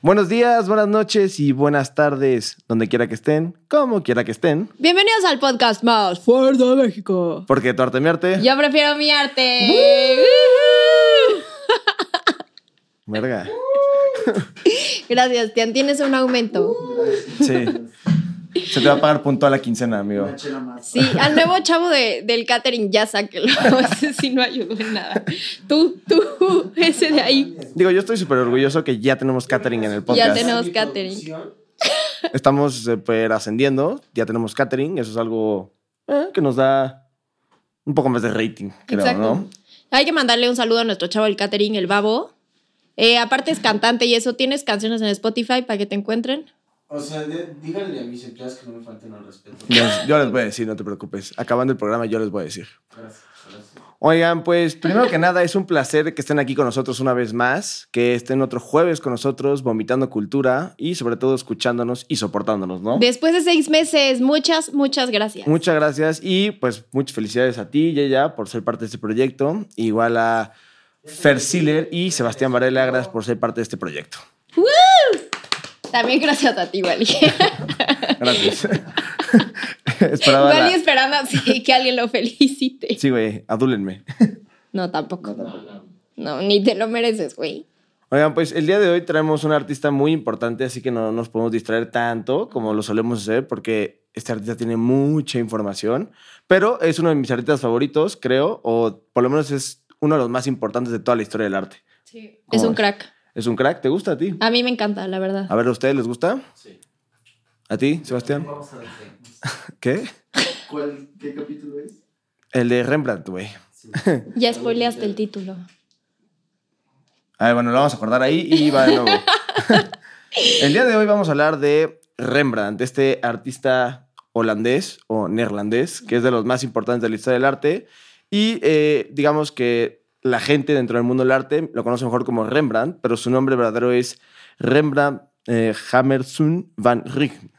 Buenos días, buenas noches y buenas tardes, donde quiera que estén, como quiera que estén. Bienvenidos al podcast más fuerte de México. Porque tu arte mi arte. Yo prefiero mi arte. Verga. Gracias, Tian. Tienes un aumento. Sí. Se te va a pagar punto a la quincena, amigo. Sí, al nuevo chavo de, del catering ya sáquelo. Ese sí no ayudó en nada. Tú, tú, ese de ahí. Digo, yo estoy súper orgulloso que ya tenemos catering en el podcast. Ya tenemos catering. Estamos super ascendiendo, ya tenemos catering, eso es algo eh, que nos da un poco más de rating, creo, Exacto. ¿no? Hay que mandarle un saludo a nuestro chavo del catering, el babo. Eh, aparte es cantante y eso, ¿tienes canciones en Spotify para que te encuentren? O sea, de- díganle a mis empleados que no me falten al respeto. Yo, yo les voy a decir, no te preocupes. Acabando el programa, yo les voy a decir. Gracias, gracias. Oigan, pues primero que nada es un placer que estén aquí con nosotros una vez más, que estén otro jueves con nosotros, vomitando cultura y sobre todo escuchándonos y soportándonos, ¿no? Después de seis meses, muchas, muchas gracias. Muchas gracias y pues muchas felicidades a ti, Yeya, por ser parte de este proyecto. Igual a Fer Siller y Sebastián Varela, gracias por ser parte de este proyecto. También gracias a ti, Wally. Gracias. Esperaba la- Wally esperando así que alguien lo felicite. Sí, güey, adúlenme. No, tampoco. No, ni te lo mereces, güey. Oigan, pues el día de hoy traemos un artista muy importante, así que no nos podemos distraer tanto como lo solemos hacer, porque este artista tiene mucha información, pero es uno de mis artistas favoritos, creo, o por lo menos es uno de los más importantes de toda la historia del arte. Es ¿Cómo un ves? crack. ¿Es un crack? ¿Te gusta a ti? A mí me encanta, la verdad. A ver, ¿a ustedes les gusta? Sí. ¿A ti, Sebastián? Vamos a ver qué. ¿Qué? ¿Cuál, ¿Qué capítulo es? El de Rembrandt, güey. Sí. Ya spoileaste el título. A ver, bueno, lo vamos a acordar ahí y va de nuevo. el día de hoy vamos a hablar de Rembrandt, este artista holandés o neerlandés, que es de los más importantes de la historia del arte. Y eh, digamos que la gente dentro del mundo del arte lo conoce mejor como Rembrandt, pero su nombre verdadero es Rembrandt eh, Hammersun van Rijn.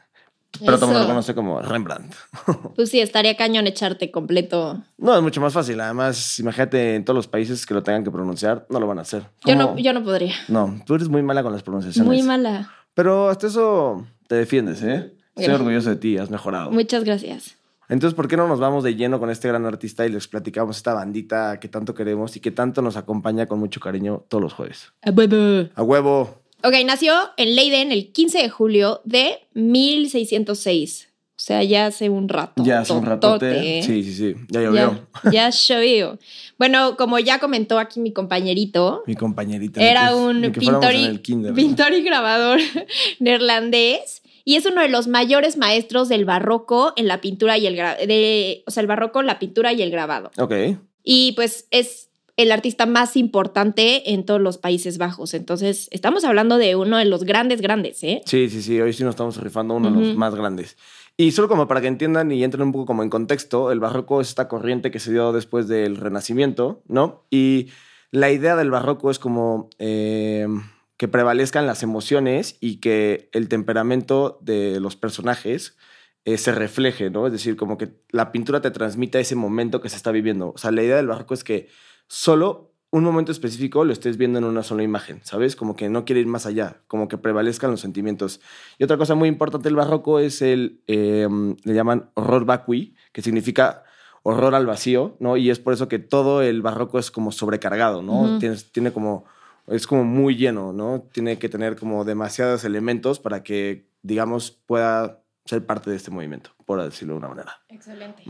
Pero todo el mundo lo conoce como Rembrandt. Pues sí, estaría cañón echarte completo. No, es mucho más fácil. Además, imagínate en todos los países que lo tengan que pronunciar, no lo van a hacer. Yo no, yo no podría. No, tú eres muy mala con las pronunciaciones. Muy mala. Pero hasta eso te defiendes, ¿eh? Estoy orgulloso de ti, has mejorado. Muchas gracias. Entonces, ¿por qué no nos vamos de lleno con este gran artista y les platicamos esta bandita que tanto queremos y que tanto nos acompaña con mucho cariño todos los jueves? A huevo. ¡A huevo! Ok, nació en Leiden el 15 de julio de 1606. O sea, ya hace un rato. Ya hace un ratote. Sí, sí, sí. Ya llovió. Ya, ya llovió. Bueno, como ya comentó aquí mi compañerito, Mi compañerita. era que- un pintor y, el kinder, pintor y grabador neerlandés y es uno de los mayores maestros del barroco en la pintura y el de, o sea, el barroco, la pintura y el grabado. Ok. Y pues es el artista más importante en todos los Países Bajos. Entonces, estamos hablando de uno de los grandes, grandes, ¿eh? Sí, sí, sí. Hoy sí nos estamos rifando uno de los más grandes. Y solo como para que entiendan y entren un poco como en contexto, el barroco es esta corriente que se dio después del Renacimiento, ¿no? Y la idea del barroco es como eh, que prevalezcan las emociones y que el temperamento de los personajes eh, se refleje, ¿no? Es decir, como que la pintura te transmita ese momento que se está viviendo. O sea, la idea del barroco es que solo un momento específico lo estés viendo en una sola imagen, ¿sabes? Como que no quiere ir más allá, como que prevalezcan los sentimientos. Y otra cosa muy importante del barroco es el, eh, le llaman horror vacui, que significa horror al vacío, ¿no? Y es por eso que todo el barroco es como sobrecargado, ¿no? Tienes- tiene como, es como muy lleno, ¿no? Tiene que tener como demasiados elementos para que, digamos, pueda ser parte de este movimiento, por decirlo de una manera. Excelente.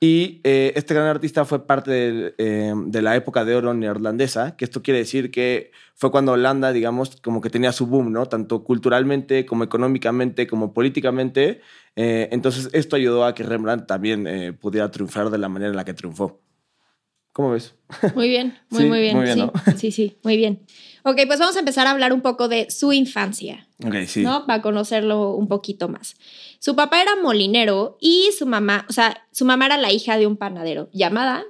Y eh, este gran artista fue parte de, eh, de la época de oro neerlandesa, que esto quiere decir que fue cuando Holanda, digamos, como que tenía su boom, ¿no? Tanto culturalmente como económicamente como políticamente. Eh, entonces esto ayudó a que Rembrandt también pudiera triunfar de la manera en la que triunfó. ¿Cómo ves? Muy bien, muy, Sí, muy bien. muy bien, sí, ¿no? sí, sí, muy bien. Ok, pues vamos a empezar a hablar un poco de su infancia. Ok, sí. ¿no? Para conocerlo un poquito más. Su papá era molinero y su mamá, o sea, su mamá era la hija de un panadero llamada.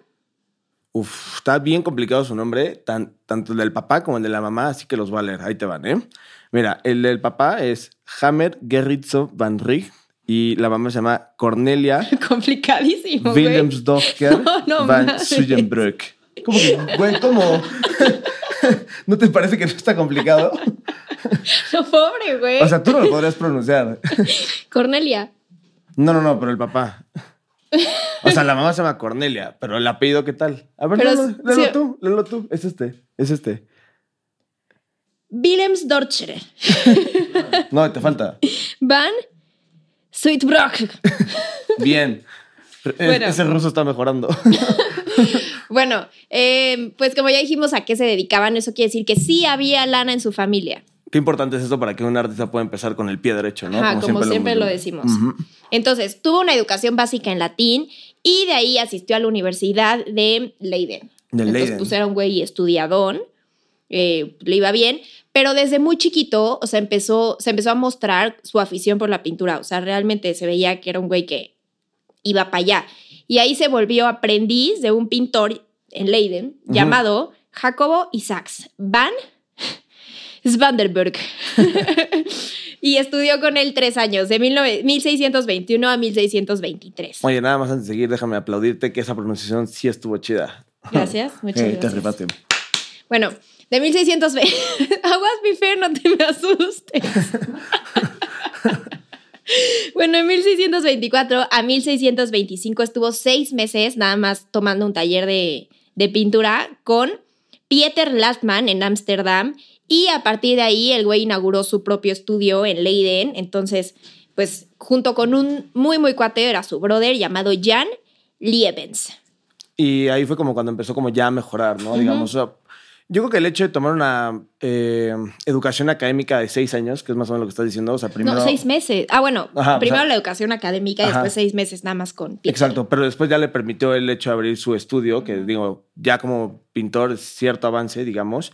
Uf, está bien complicado su nombre, tan- tanto el del papá como el de la mamá, así que los voy a leer. Ahí te van, ¿eh? Mira, el del papá es Hammer Gerritzo van Rijk Y la mamá se llama Cornelia Complicadísimo, güey. Wilhelmsdochter No, no van mames. Suyenbrück. ¿Cómo que, güey, cómo? ¿No te parece que no está complicado? No, pobre, güey. O sea, tú no lo podrías pronunciar. Cornelia. No, no, no, pero el papá. O sea, la mamá se llama Cornelia, pero el apellido, ¿qué tal? A ver, léelo, sí. tú, léelo tú. Es este, es este. Wilhelmsdorfer. No, te falta. Van Suitbrock. Bien. E- Bueno. Ese ruso está mejorando. Bueno, eh, pues como ya dijimos a qué se dedicaban, eso quiere decir que sí había lana en su familia. Qué importante es esto para que un artista pueda empezar con el pie derecho, ¿no? Ajá, como siempre, lo, decimos. Entonces, tuvo una educación básica en latín y de ahí asistió a la Universidad de Leiden. De Entonces, Leiden. era un güey estudiadón, eh, le iba bien, pero desde muy chiquito, o sea, empezó, se empezó a mostrar su afición por la pintura. O sea, realmente se veía que era un güey que iba para allá. Y ahí se volvió aprendiz de un pintor en Leiden Ujú. llamado Jacobo Isaacs van Svanderberg. y estudió con él tres años, de 19 1621 a 1623. Oye, nada más antes de seguir, déjame aplaudirte que esa pronunciación sí estuvo chida. Gracias, muchas Eh, Te gracias. rifaste. Bueno, de 1620. Aguas, mi fe, no te me asustes. bueno, en 1624 a 1625 estuvo seis meses nada más tomando un taller de, de pintura con Pieter Lastman en Ámsterdam. Y a partir de ahí, el güey inauguró su propio estudio en Leiden. Entonces, pues, junto con un muy, muy cuate, era su brother llamado Jan Liebens. Y ahí fue como cuando empezó como ya a mejorar, ¿no? Digamos, o sea, yo creo que el hecho de tomar una eh, educación académica de seis años, que es más o menos lo que estás diciendo, o sea, primero... No, seis meses. Ah, bueno, Ajá, o primero sea- la educación académica y después seis meses nada más con Pieter. Exacto, pero después ya le permitió el hecho de abrir su estudio, que digo, ya como pintor es cierto avance, digamos.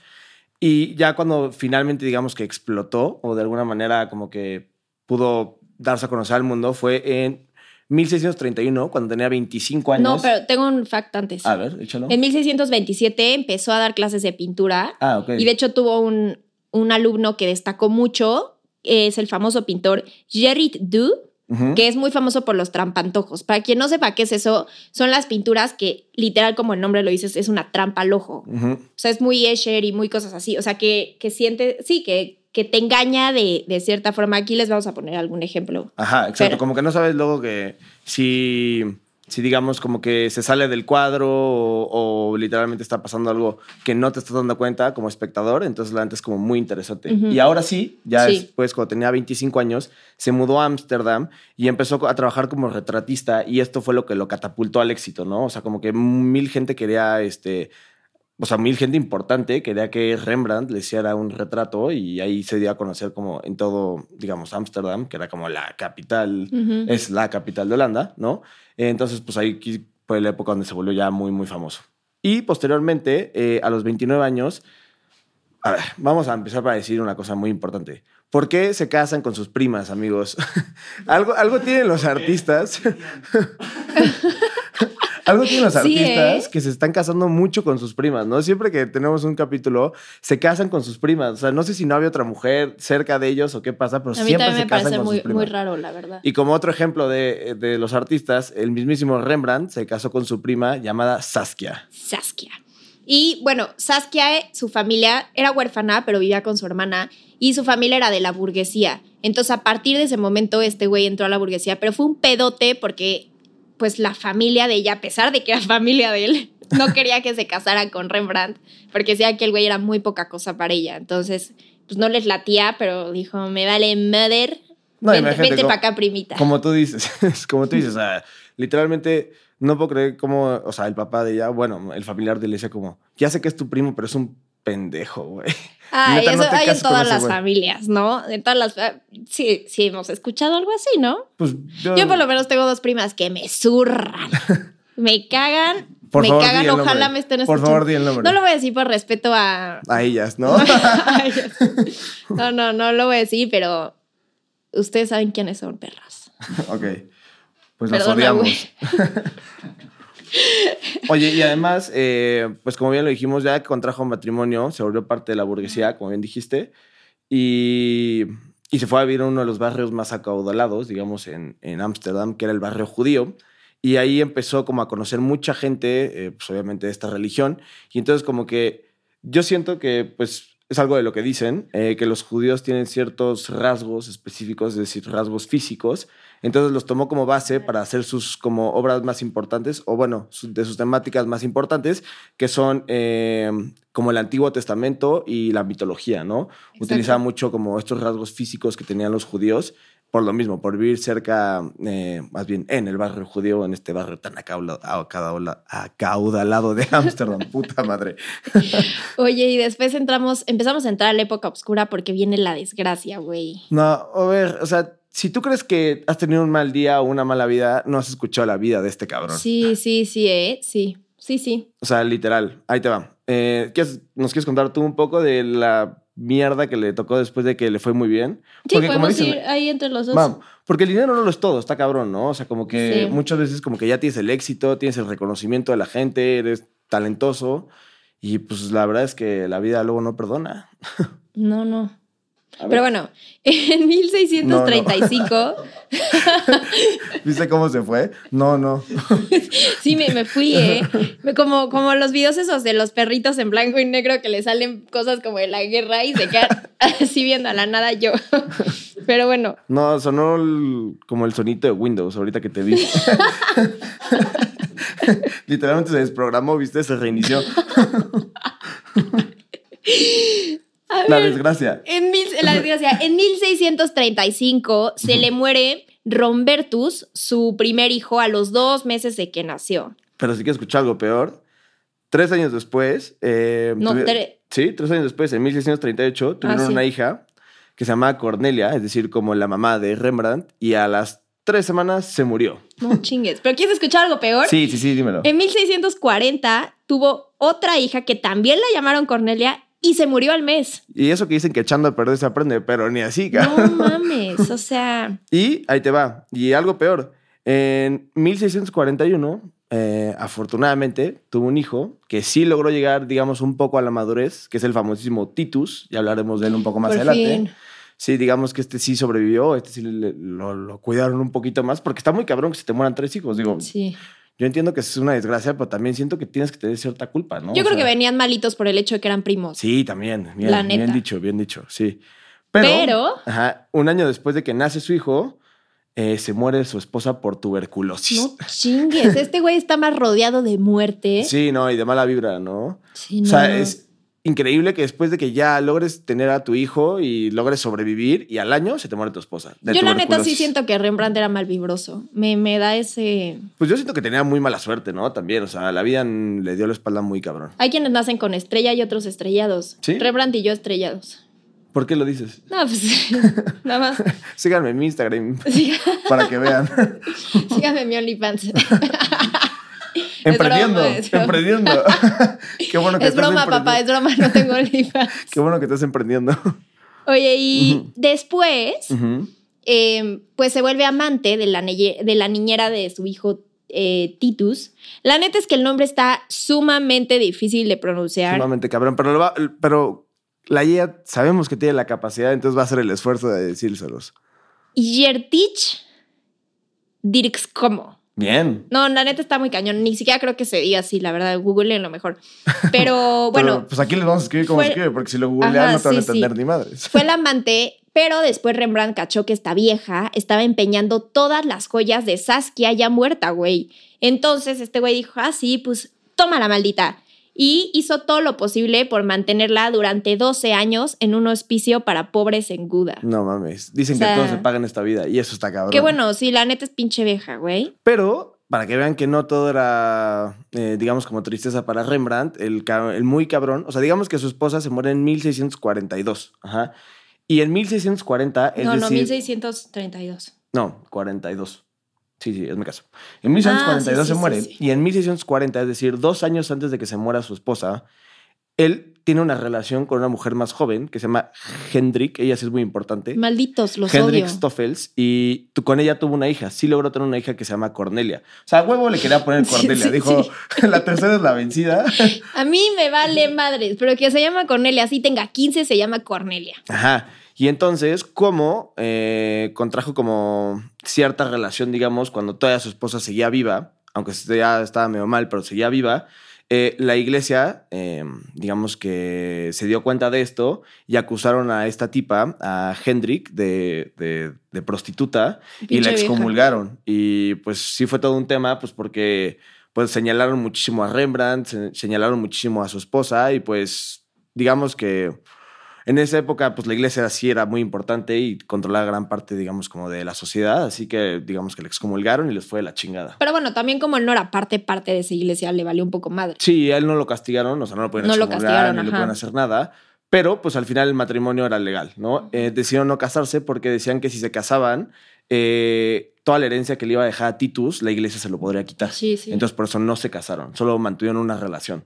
Y ya cuando finalmente, digamos, que explotó, o de alguna manera como que pudo darse a conocer al mundo, fue en 1631, cuando tenía 25 años. No, pero tengo un fact antes. A ver, échalo. En 1627 empezó a dar clases de pintura Ah, ok. y de hecho tuvo un, un alumno que destacó mucho, es el famoso pintor Gerrit Du, Ujú. que es muy famoso por los trampantojos. Para quien no sepa qué es eso, son las pinturas que literal como el nombre lo dices, es una trampa al ojo. Ujú. O sea, es muy Escher y muy cosas así. O sea, que, que siente, sí, que, que te engaña de, de cierta forma. Aquí les vamos a poner algún ejemplo. Ajá, exacto. Pero- como que no sabes luego que si, si digamos como que se sale del cuadro o, o literalmente está pasando algo que no te estás dando cuenta como espectador, entonces la neta es como muy interesante. Y ahora sí, ya Sí. después cuando tenía 25 años, se mudó a Ámsterdam y empezó a trabajar como retratista y esto fue lo que lo catapultó al éxito, ¿no? O sea, como que mil gente quería este o sea, mil gente importante quería que Rembrandt le hiciera un retrato y ahí se dio a conocer como en todo, digamos, Ámsterdam, que era como la capital, Ujú. es la capital de Holanda, ¿no? Entonces, pues ahí fue la época donde se volvió ya muy, muy famoso. Y posteriormente, eh, a los 29 años, a ver, vamos a empezar para decir una cosa muy importante. ¿Por qué se casan con sus primas, amigos? algo, algo tienen los artistas. algo tienen los Sí, artistas ¿eh? que se están casando mucho con sus primas, ¿no? Siempre que tenemos un capítulo, se casan con sus primas. O sea, no sé si no había otra mujer cerca de ellos o qué pasa, pero siempre se me casan con muy, sus primas. muy raro, la verdad. Y como otro ejemplo de, de los artistas, el mismísimo Rembrandt se casó con su prima llamada Saskia. Saskia. Y bueno, Saskia, eh, su familia era huérfana, pero vivía con su hermana y su familia era de la burguesía. Entonces, a partir de ese momento, este güey entró a la burguesía, pero fue un pedote porque, pues, la familia de ella, a pesar de que era familia de él, no quería que se casara con Rembrandt porque decía que el güey era muy poca cosa para ella. Entonces, pues no les latía, pero dijo, me vale mother. No, vente vente para acá, primita. Como tú dices, como tú dices, o sea, literalmente no puedo creer cómo, o sea, el papá de ella, bueno, el familiar de él decía como, ya sé que es tu primo, pero es un pendejo, güey. Neta, no eso hay en todas las güey. familias, ¿no? En todas las. Sí, sí, hemos escuchado algo así, ¿no? Pues yo, Yo por lo menos tengo dos primas que me zurran. me cagan. Por me favor, cagan, ojalá me estén Por escuchando. favor, di el nombre. No lo voy a decir por respeto a. A ellas, ¿no? no, no, no lo voy a decir, pero ustedes saben quiénes son perras. ok. Pues Perdona, odiamos. Oye, y además, eh, pues como bien lo dijimos, ya que contrajo matrimonio, se volvió parte de la burguesía, como bien dijiste. Y, y se fue a vivir a uno de los barrios más acaudalados, digamos, en en Ámsterdam, que era el barrio judío. Y ahí empezó como a conocer mucha gente, eh, pues obviamente de esta religión. Y entonces como que yo siento que pues es algo de lo que dicen, eh, que los judíos tienen ciertos rasgos específicos, es decir, rasgos físicos. Entonces los tomó como base para hacer sus como obras más importantes, o bueno, su- de sus temáticas más importantes, que son eh, como el Antiguo Testamento y la mitología, ¿no? Utilizaba mucho como estos rasgos físicos que tenían los judíos, por lo mismo, por vivir cerca, eh, más bien en el barrio judío, en este barrio tan acaudalado de Ámsterdam, puta madre. Oye, y después entramos, empezamos a entrar a la época oscura porque viene la desgracia, güey. No, a ver, o sea, si tú crees que has tenido un mal día o una mala vida, no has escuchado la vida de este cabrón. Sí, sí, sí, ¿eh? Sí, sí, sí. O sea, literal, ahí te va. Eh, ¿quieres- ¿Nos quieres contar tú un poco de la mierda que le tocó después de que le fue muy bien? Sí, Porque podemos dicen, ir ahí entre los dos. Mam, porque el dinero no lo es todo, está cabrón, ¿no? O sea, como que Sí. muchas veces como que ya tienes el éxito, tienes el reconocimiento de la gente, eres talentoso y pues la verdad es que la vida luego no perdona. No, no. Pero bueno, en 1635, ¿Viste cómo se fue? No, no. sí me, me fui, ¿eh? Como, como los videos esos de los perritos en blanco y negro que le salen cosas como de la guerra y se quedan así viendo a la nada yo. Pero bueno, No, sonó el- como el sonito de Windows ahorita que te vi. Literalmente se desprogramó, ¿viste? Se reinició. La desgracia. en, mil, la desgracia, en 1635 se le muere Rombertus, su primer hijo, a los dos meses de que nació. Pero si quieres escuchar algo peor, tres años después. eh, No, tuvi- tre- Sí, tres años después, en 1638, tuvieron Ah, sí. una hija que se llamaba Cornelia, es decir, como la mamá de Rembrandt, y a las tres semanas se murió. No chingues. ¿Pero quieres escuchar algo peor? Sí, sí, sí, dímelo. En 1640 tuvo otra hija que también la llamaron Cornelia y se murió al mes. Y eso que dicen que echando a perder se aprende, pero ni así, No mames, o sea, Y ahí te va. Y algo peor. En 1641, eh, afortunadamente, tuvo un hijo que sí logró llegar, digamos, un poco a la madurez, que es el famosísimo Titus. Ya hablaremos de él un poco más por adelante. fin. Sí, digamos que este sí sobrevivió, este sí le- lo, lo cuidaron un poquito más, porque está muy cabrón que se te mueran tres hijos. Digo, Sí. Yo entiendo que es una desgracia, pero también siento que tienes que tener cierta culpa, ¿no? Yo O creo que venían malitos por el hecho de que eran primos. Sí, también. Bien, La neta. bien dicho, bien dicho, sí. Pero, Pero- ajá, un año después de que nace su hijo, eh, se muere su esposa por tuberculosis. No chingues, este güey está más rodeado de muerte. Sí, no, y de mala vibra, ¿no? Sí, O sea, no. es increíble que después de que ya logres tener a tu hijo y logres sobrevivir, y al año se te muere tu esposa. Yo la neta sí siento que Rembrandt era mal vibroso. Me, me da ese... Pues yo siento que tenía muy mala suerte, ¿no? También, o sea, la vida le dio la espalda muy cabrón. Hay quienes nacen con estrella y otros estrellados. ¿Sí? Rembrandt y yo estrellados. ¿Por qué lo dices? No, pues nada más. Síganme en mi Instagram para que vean. Síganme en mi OnlyFans. emprendiendo, broma, es broma. emprendiendo. qué bueno que es estás broma, papá, es broma, no tengo OnlyFans. Qué bueno que estás emprendiendo. Oye, y después, eh, pues se vuelve amante de la, neye- de la niñera de su hijo eh, Titus. La neta es que el nombre está sumamente difícil de pronunciar. Sumamente cabrón, pero, lo va- pero la IA sabemos que tiene la capacidad, entonces va a hacer el esfuerzo de decírselos. Yertich Dirkskomo. Bien. No, la neta está muy cañón. Ni siquiera creo que se diga así, la verdad. Google lo mejor. Pero bueno, Pero, pues aquí les vamos a escribir como fue- se escribe, porque si lo googlean no te van a sí. entender ni madres. fue el amante, pero después Rembrandt cachó que esta vieja estaba empeñando todas las joyas de Saskia ya muerta, güey. Entonces este güey dijo, ah, sí, pues toma la maldita. Y hizo todo lo posible por mantenerla durante 12 años en un hospicio para pobres en Guda. No mames. Dicen O sea- que todo se paga en esta vida y eso está cabrón. Qué bueno, sí, la neta es pinche vieja, güey. Pero para que vean que no todo era, eh, digamos, como tristeza para Rembrandt, el, el muy cabrón, o sea, digamos que su esposa se muere en 1642. Ajá. Y en 1640, es no, no, decir, 1632. No, 42. Sí, sí, es mi caso. En 1642 Ah, sí, se sí, muere sí, y en 1640, es decir, dos años antes de que se muera su esposa, él tiene una relación con una mujer más joven que se llama Hendrik, ella sí es muy importante. Malditos, los Hendrik. Stoffels y con ella tuvo una hija. Sí logró tener una hija que se llama Cornelia. O sea, a huevo le quería poner Cornelia. Dijo, la tercera es la vencida. A mí me vale madres, pero que se llama Cornelia, así tenga 15, se llama Cornelia. Ajá. Y entonces, como eh, contrajo como cierta relación, digamos, cuando todavía su esposa seguía viva, aunque ya estaba medio mal, pero seguía viva, eh, la iglesia, eh, digamos que se dio cuenta de esto y acusaron a esta tipa, a Hendrik, de, de- de prostituta y la vieja. excomulgaron. Y pues sí fue todo un tema, pues porque pues señalaron muchísimo a Rembrandt, se- señalaron muchísimo a su esposa y pues digamos que en esa época pues la iglesia sí era muy importante y controlaba gran parte, digamos, como de la sociedad, así que digamos que le excomulgaron y les fue de la chingada. Pero bueno, también como él no era parte, parte de esa iglesia, le valió un poco madre. Sí, a él no lo castigaron, o sea, no lo pueden No lo excomulgar, castigaron, ni le pueden hacer nada. Pero, pues al final el matrimonio era legal, ¿no? Eh, decidieron no casarse porque decían que si se casaban, eh, toda la herencia que le iba a dejar a Titus, la iglesia se lo podría quitar. Sí, sí. Entonces, por eso no se casaron, solo mantuvieron una relación.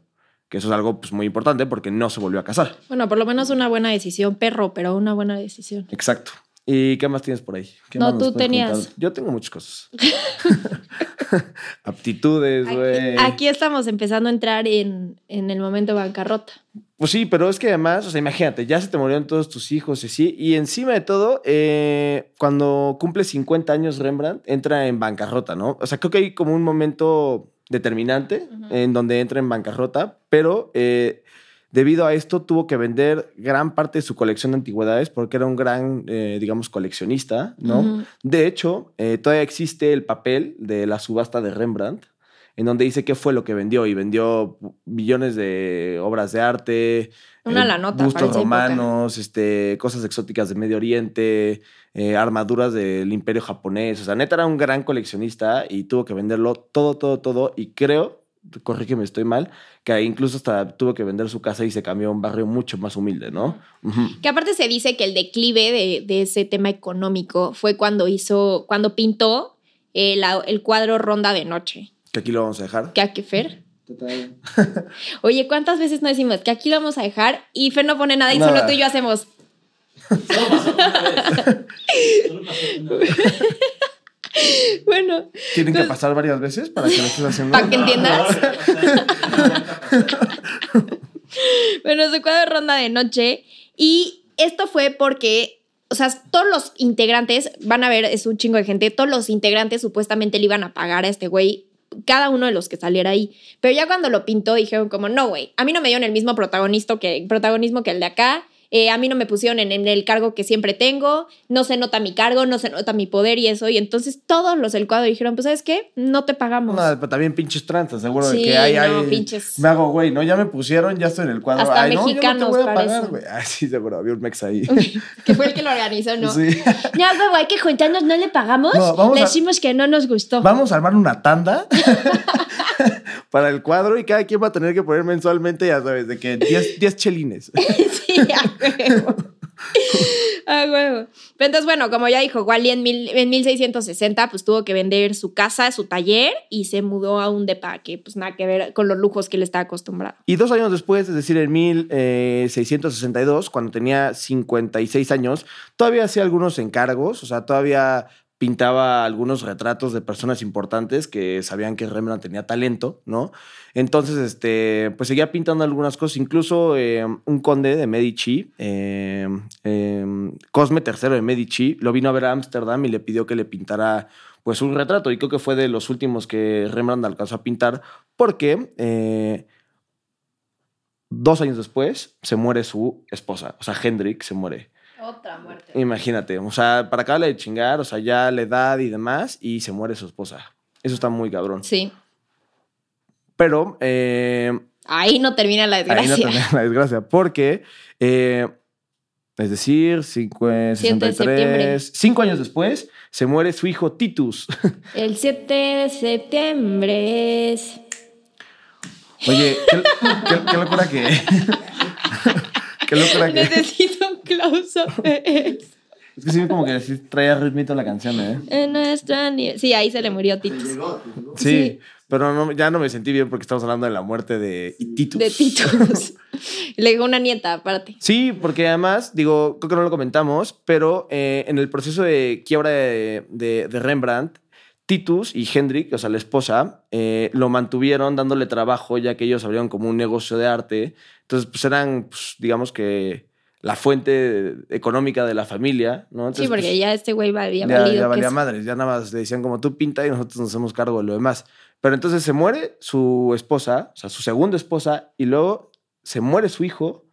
Que eso es algo pues, muy importante porque no se volvió a casar. Bueno, por lo menos una buena decisión, perro, pero una buena decisión. Exacto. ¿Y qué más tienes por ahí? ¿Qué No, más tú tenías. contar? Yo tengo muchas cosas. Aptitudes, güey. Aquí, aquí estamos empezando a entrar en, en el momento bancarrota. Pues sí, pero es que además, o sea, imagínate, ya se te murieron todos tus hijos y así. Y encima de todo, eh, cuando cumple 50 años Rembrandt, entra en bancarrota, ¿no? O sea, creo que hay como un momento determinante en donde entra en bancarrota, pero eh, debido a esto tuvo que vender gran parte de su colección de antigüedades porque era un gran, eh, digamos, coleccionista, ¿no? De hecho, eh, todavía existe el papel de la subasta de Rembrandt, en donde dice qué fue lo que vendió y vendió millones de obras de arte, Una la nota bustos época. romanos, este, cosas exóticas de Medio Oriente, eh, armaduras del Imperio japonés. O sea, neta era un gran coleccionista y tuvo que venderlo todo, todo, todo. Y creo, corrígeme, estoy mal, que incluso hasta tuvo que vender su casa y se cambió a un barrio mucho más humilde, ¿no? Que aparte se dice que el declive de, de ese tema económico fue cuando hizo, cuando pintó eh, el cuadro Ronda de Noche. Que aquí lo vamos a dejar. ¿Qué a qué, Fer? Total. Oye, ¿cuántas veces no decimos que aquí lo vamos a dejar y Fer no pone nada y Nada. solo tú y yo hacemos? Solo pasó una vez. Solo pasó una vez. Bueno, Tienen que Entonces- pasar varias veces para que lo estés haciendo. para que entiendas. Bueno, su cuadro ronda de noche. Y esto fue porque, o sea, todos los integrantes, van a ver, es un chingo de gente, todos los integrantes supuestamente le iban a pagar a este güey, cada uno de los que saliera ahí. Pero ya cuando lo pintó dijeron como, no, güey, a mí no me dieron el mismo protagonista que, protagonismo que el de acá. Eh, a mí no me pusieron en, en el cargo que siempre tengo, no se nota mi cargo, no se nota mi poder y eso. Y entonces todos los del cuadro dijeron, pues, ¿sabes qué? No te pagamos. No, pero también pinches tranzas, seguro de que hay, no, hay- pinches. Me hago, güey, no, ya me pusieron, ya estoy en el cuadro. Hasta Ay, no, yo mexicanos no te voy a pagar, güey. Sí, seguro, había un mex ahí. que fue el que lo organizó, ¿no? Sí. Ya, huevo, hay que juntarnos, no le pagamos. No, vamos le a- decimos que no nos gustó. Vamos a armar una tanda para el cuadro y cada quien va a tener que poner mensualmente, ya sabes, de que 10 10 chelines. sí, a huevo. A huevo. Entonces, bueno, como ya dijo, Wally en, mil, en 1660, pues tuvo que vender su casa, su taller y se mudó a un depa que, pues nada que ver con los lujos que él estaba acostumbrado. Y dos años después, es decir, en 1662, cuando tenía 56 años, todavía hacía algunos encargos, o sea, todavía pintaba algunos retratos de personas importantes que sabían que Rembrandt tenía talento, ¿no? Entonces, este, pues seguía pintando algunas cosas, incluso eh, un conde de Medici, eh, eh, Cosme III de Medici, lo vino a ver a Ámsterdam y le pidió que le pintara pues un retrato, y creo que fue de los últimos que Rembrandt alcanzó a pintar, porque... eh, Dos años después se muere su esposa, o sea, Hendrik se muere. Otra muerte. Imagínate, o sea, para acabarle de chingar, o sea, ya la edad y demás, y se muere su esposa. Eso está muy cabrón. Sí. Pero eh, Ahí no termina la ahí no desgracia. termina la desgracia, porque, eh, es decir, cinco, de 63, septiembre. cinco años después, se muere su hijo Titus. El 7 de septiembre es. Oye, qué, qué- qué locura que... qué locura que... Necesito un close-up de eso. Es que sí, como que sí traía ritmito la canción, ¿eh? En nuestra Sí, ahí se le murió Titus. Llegó, llegó. Sí, Sí. pero no, ya no me sentí bien porque estamos hablando de la muerte de Titus. De Titus. le dejó una nieta, aparte. Sí, porque además, digo, creo que no lo comentamos, pero eh, en el proceso de quiebra de, de- de Rembrandt, Titus y Hendrik, o sea, la esposa, eh, lo mantuvieron dándole trabajo ya que ellos abrieron como un negocio de arte. Entonces, pues eran, pues, digamos que la fuente económica de la familia, ¿no? Sí, porque pues, ya este güey había ya, valido. ya valía madres, ya nada más le decían como tú pinta y nosotros nos hacemos cargo de lo demás. Pero entonces se muere su esposa, o sea, su segunda esposa, y luego se muere su hijo,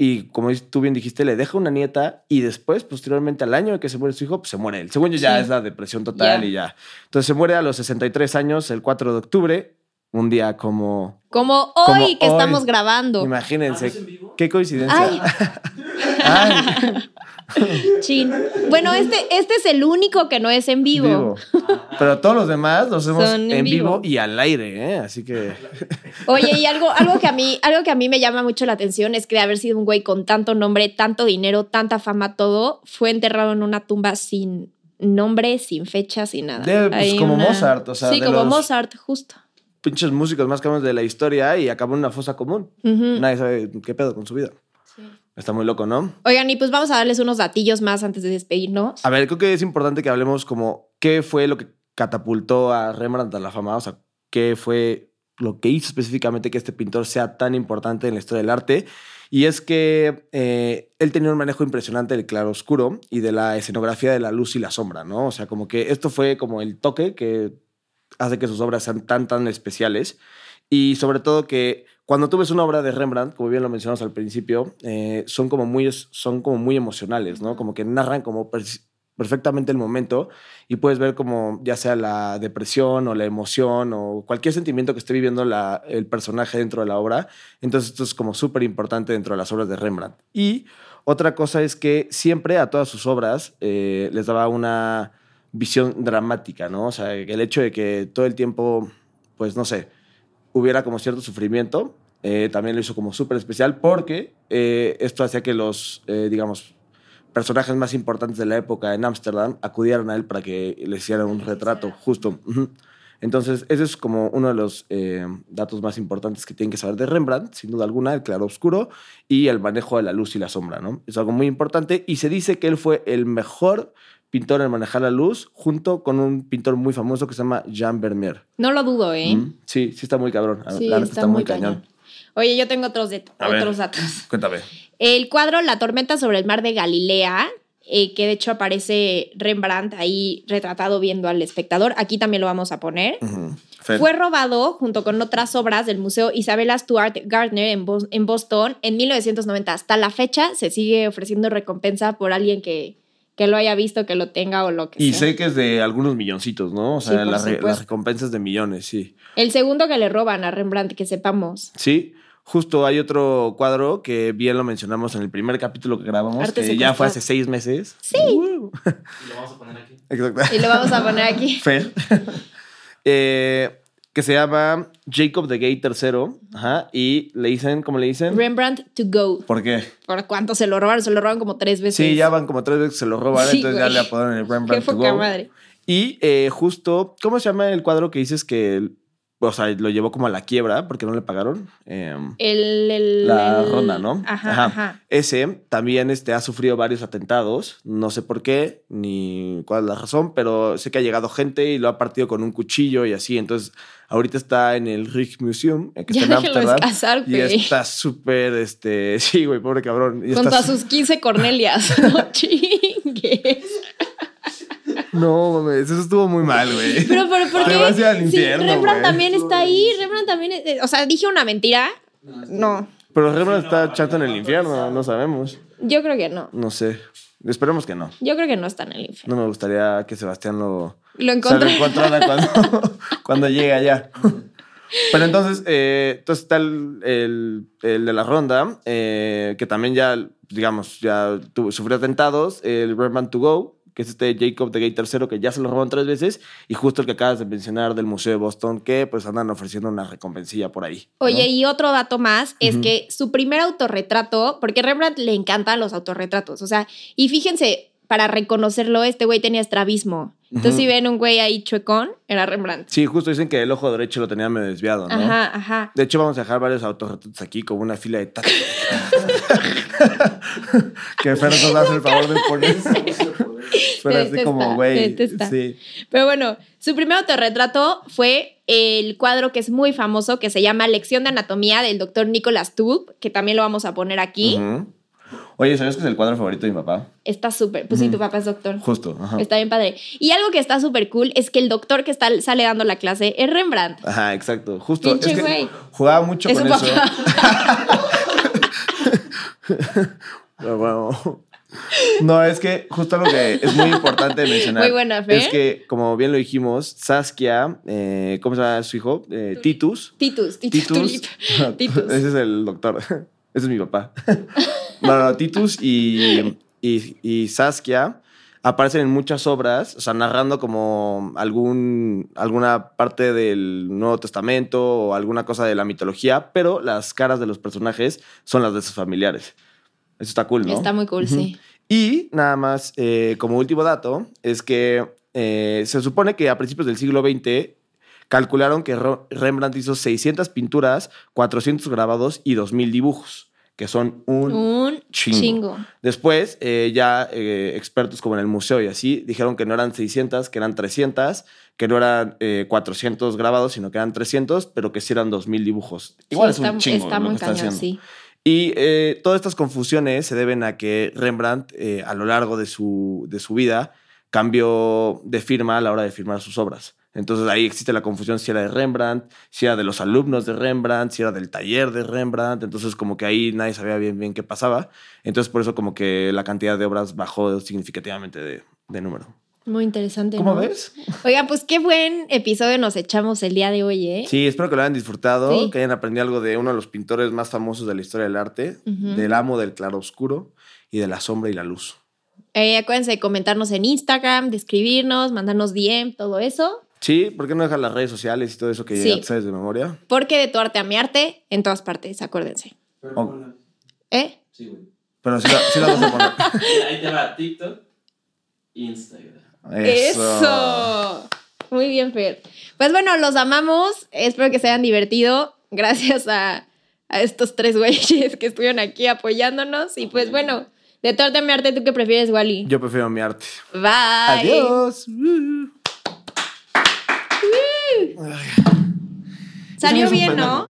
y como tú bien dijiste, le deja una nieta, y después, posteriormente al año de que se muere su hijo, pues se muere él. Según yo, ya Sí. es la depresión total Ya. y ya. Entonces se muere a los 63 años, el 4 de octubre, un día como... Como hoy Como que hoy. estamos grabando. Imagínense, qué coincidencia. Ay, Ay, chin. Bueno, este, este es el único que no es en vivo. vivo. Pero todos los demás los hacemos Son en, en vivo. vivo. y al aire, ¿eh? Así que... Oye, y algo, algo, que a mí, algo que a mí me llama mucho la atención es que de haber sido un güey con tanto nombre, tanto dinero, tanta fama, todo, fue enterrado en una tumba sin nombre, sin fecha, sin nada. De- pues, Hay como Mozart, o sea, Sí, de como los- Mozart, justo. pinches músicos más cabrones de la historia y acabó en una fosa común. Ujú. Nadie sabe qué pedo con su vida. Está muy loco, ¿no? Oigan, y pues vamos a darles unos datillos más antes de despedirnos. A ver, creo que es importante que hablemos como qué fue lo que catapultó a Rembrandt a la fama, o sea, qué fue lo que hizo específicamente que este pintor sea tan importante en la historia del arte. Y es que eh, él tenía un manejo impresionante del claroscuro y de la escenografía de la luz y la sombra, ¿no? O sea, como que esto fue como el toque que hace que sus obras sean tan, tan especiales. Y sobre todo que cuando tú ves una obra de Rembrandt, como bien lo mencionamos al principio, eh, son, como muy, son como muy emocionales, ¿no? Como que narran como per- perfectamente el momento y puedes ver como ya sea la depresión o la emoción o cualquier sentimiento que esté viviendo la- el personaje dentro de la obra. Entonces esto es como súper importante dentro de las obras de Rembrandt. Y otra cosa es que siempre a todas sus obras eh, les daba una visión dramática, ¿no? O sea, el hecho de que todo el tiempo, pues no sé, hubiera como cierto sufrimiento, eh, también lo hizo como súper especial porque eh, esto hacía que los, eh, digamos, personajes más importantes de la época en Ámsterdam acudieran a él para que le hicieran un retrato, justo. Entonces, ese es como uno de los eh, datos más importantes que tienen que saber de Rembrandt, sin duda alguna, el claro oscuro y el manejo de la luz y la sombra, ¿no? Es algo muy importante y se dice que él fue el mejor pintor en manejar la luz junto con un pintor muy famoso que se llama Jean Vermeer. No lo dudo, ¿eh? Mm, Sí, sí está muy cabrón. Sí, la está, muy cañón. Oye, yo tengo otros, de- A ver. otros datos. Cuéntame. El cuadro La tormenta sobre el mar de Galilea, eh, que de hecho aparece Rembrandt ahí retratado viendo al espectador, aquí también lo vamos a poner. Fue robado junto con otras obras del Museo Isabella Stuart Gardner en, Bos- en Boston en 1990. Hasta la fecha se sigue ofreciendo recompensa por alguien que, que lo haya visto, que lo tenga o lo que Y sea. sé que es de algunos milloncitos, ¿no? O Sí, sea, por las, re- supuesto. las recompensas de millones, sí. El segundo que le roban a Rembrandt, que sepamos. Sí, justo hay otro cuadro que bien lo mencionamos en el primer capítulo que grabamos, Arte que ya fue hace seis meses. Sí. Uh, Y lo vamos a poner aquí. Exacto. Y lo vamos a poner aquí. Fer. Eh, que se llama Jacob the Gay III. Ajá. Y le dicen, ¿cómo le dicen? Rembrandt to go. ¿Por qué? ¿Por cuánto se lo robaron? Se lo robaron como tres veces. Sí, ya van como tres veces que se lo robaron, Sí, entonces ya le apodaron el Qué Rembrandt to go. madre. Y eh, justo, ¿cómo se llama el cuadro que dices que, o sea, lo llevó como a la quiebra porque no le pagaron? Em, El, el- la el- ronda, ¿no? Ajá, ajá. Ese también este, ha sufrido varios atentados, no sé por qué ni cuál es la razón, pero sé que ha llegado gente y lo ha partido con un cuchillo y así. Entonces, ahorita está en el Rijksmuseum, eh, que Ya está en déjenlo Ámsterdam. descansar, Y está súper, este, sí, güey, pobre cabrón. Y Junto está a sus 15 Cornelias. No chingues. No, mames, eso estuvo muy mal, güey. Pero, pero, ¿por Te qué? vas al Sí, Rembrandt también está ahí. Rembrandt también. es- o sea, dije una mentira. No, Pero Rembrandt está chato en el infierno, no sabemos. yo creo que no. No sé. Esperemos que no. Yo creo que no está en el infierno. No me gustaría que Sebastián lo, Lo se lo encontré. encontrara cuando, cuando llegue allá. Pero entonces, eh, entonces está el, el- el de la ronda, eh, que también ya, digamos, ya tuvo- sufrió atentados, el Rembrandt to Go, que es este Jacob de Gay III, que ya se lo robaron tres veces, y justo el que acabas de mencionar del Museo de Boston, que pues andan ofreciendo una recompensilla por ahí. ¿no? Oye, y otro dato más es que su primer autorretrato, porque a Rembrandt le encantan los autorretratos, o sea, y fíjense, para reconocerlo, este güey tenía estrabismo. Entonces, si ven un güey ahí chuecón, era Rembrandt. Sí, justo dicen que el ojo derecho lo tenía medio desviado, ¿no? Ajá, ajá. De hecho, vamos a dejar varios autorretratos aquí como una fila de tacos. que Fer nos hace el favor de poner. Pero así como, güey. Sí. Pero bueno, su primer autorretrato fue el cuadro que es muy famoso, que se llama Lección de Anatomía del doctor Nicholas Tulp, que también lo vamos a poner aquí. Ujú. Oye, ¿sabes que es el cuadro favorito de mi papá? Está súper. Pues sí, tu papá es doctor. Justo, ajá. Está bien padre. Y algo que está súper cool es que el doctor que está, sale dando la clase es Rembrandt. Ajá, exacto. Justo. Pinche es que jugaba mucho Es con eso. Pero bueno. No, es que justo algo que es muy importante mencionar. Muy buena, Fer. Es que, como bien lo dijimos, Saskia, eh, ¿cómo se llama su hijo? Eh, Titus. Titus, Titus, Tulip. Titus. Ese es el doctor. Ese es mi papá. No, no, Titus y, y, y Saskia aparecen en muchas obras, o sea, narrando como algún, alguna parte del Nuevo Testamento o alguna cosa de la mitología, pero las caras de los personajes son las de sus familiares. Eso está cool, ¿no? Está muy cool, sí. Y nada más, eh, como último dato, es que eh, se supone que a principios del siglo XX calcularon que Rembrandt hizo 600 pinturas, 400 grabados y 2.000 dibujos, que son un... Un chingo. chingo. Después, eh, ya eh, expertos como en el museo y así, dijeron que no eran 600, que eran 300, que no eran eh, 400 grabados, sino que eran 300, pero que sí eran 2.000 dibujos. Igual Sí, es un está, chingo está lo muy que cañón, sí. Y eh, todas estas confusiones se deben a que Rembrandt, a lo largo de su, de su vida, cambió de firma a la hora de firmar sus obras. Entonces ahí existe la confusión si era de Rembrandt, si era de los alumnos de Rembrandt, si era del taller de Rembrandt. Entonces como que ahí nadie sabía bien bien qué pasaba. Entonces por eso como que la cantidad de obras bajó significativamente de, de número. Muy interesante. ¿Cómo ¿no? ves? Oiga, pues qué buen episodio nos echamos el día de hoy, ¿eh? Sí, espero que lo hayan disfrutado, Sí. que hayan aprendido algo de uno de los pintores más famosos de la historia del arte, del amo del claroscuro y de la sombra y la luz. Eh, acuérdense de comentarnos en Instagram, de escribirnos, mandarnos DM, todo eso. Sí, ¿por qué no dejar las redes sociales y todo eso que Sí. ya te sabes de memoria? Porque de tu arte a mi arte, en todas partes, acuérdense. Pero Oh. ¿Eh? Sí, güey. Pero sí la, sí la vas a poner. Ahí te va TikTok, Instagram. Eso. Muy bien, Fer. Pues bueno, los amamos. Espero que se hayan divertido. Gracias a, a estos tres güeyes que estuvieron aquí apoyándonos. Y pues bueno, de tu arte a mi arte, ¿tú qué prefieres, Wally? Yo prefiero mi arte. Bye. Adiós. Salió bien. ¿no?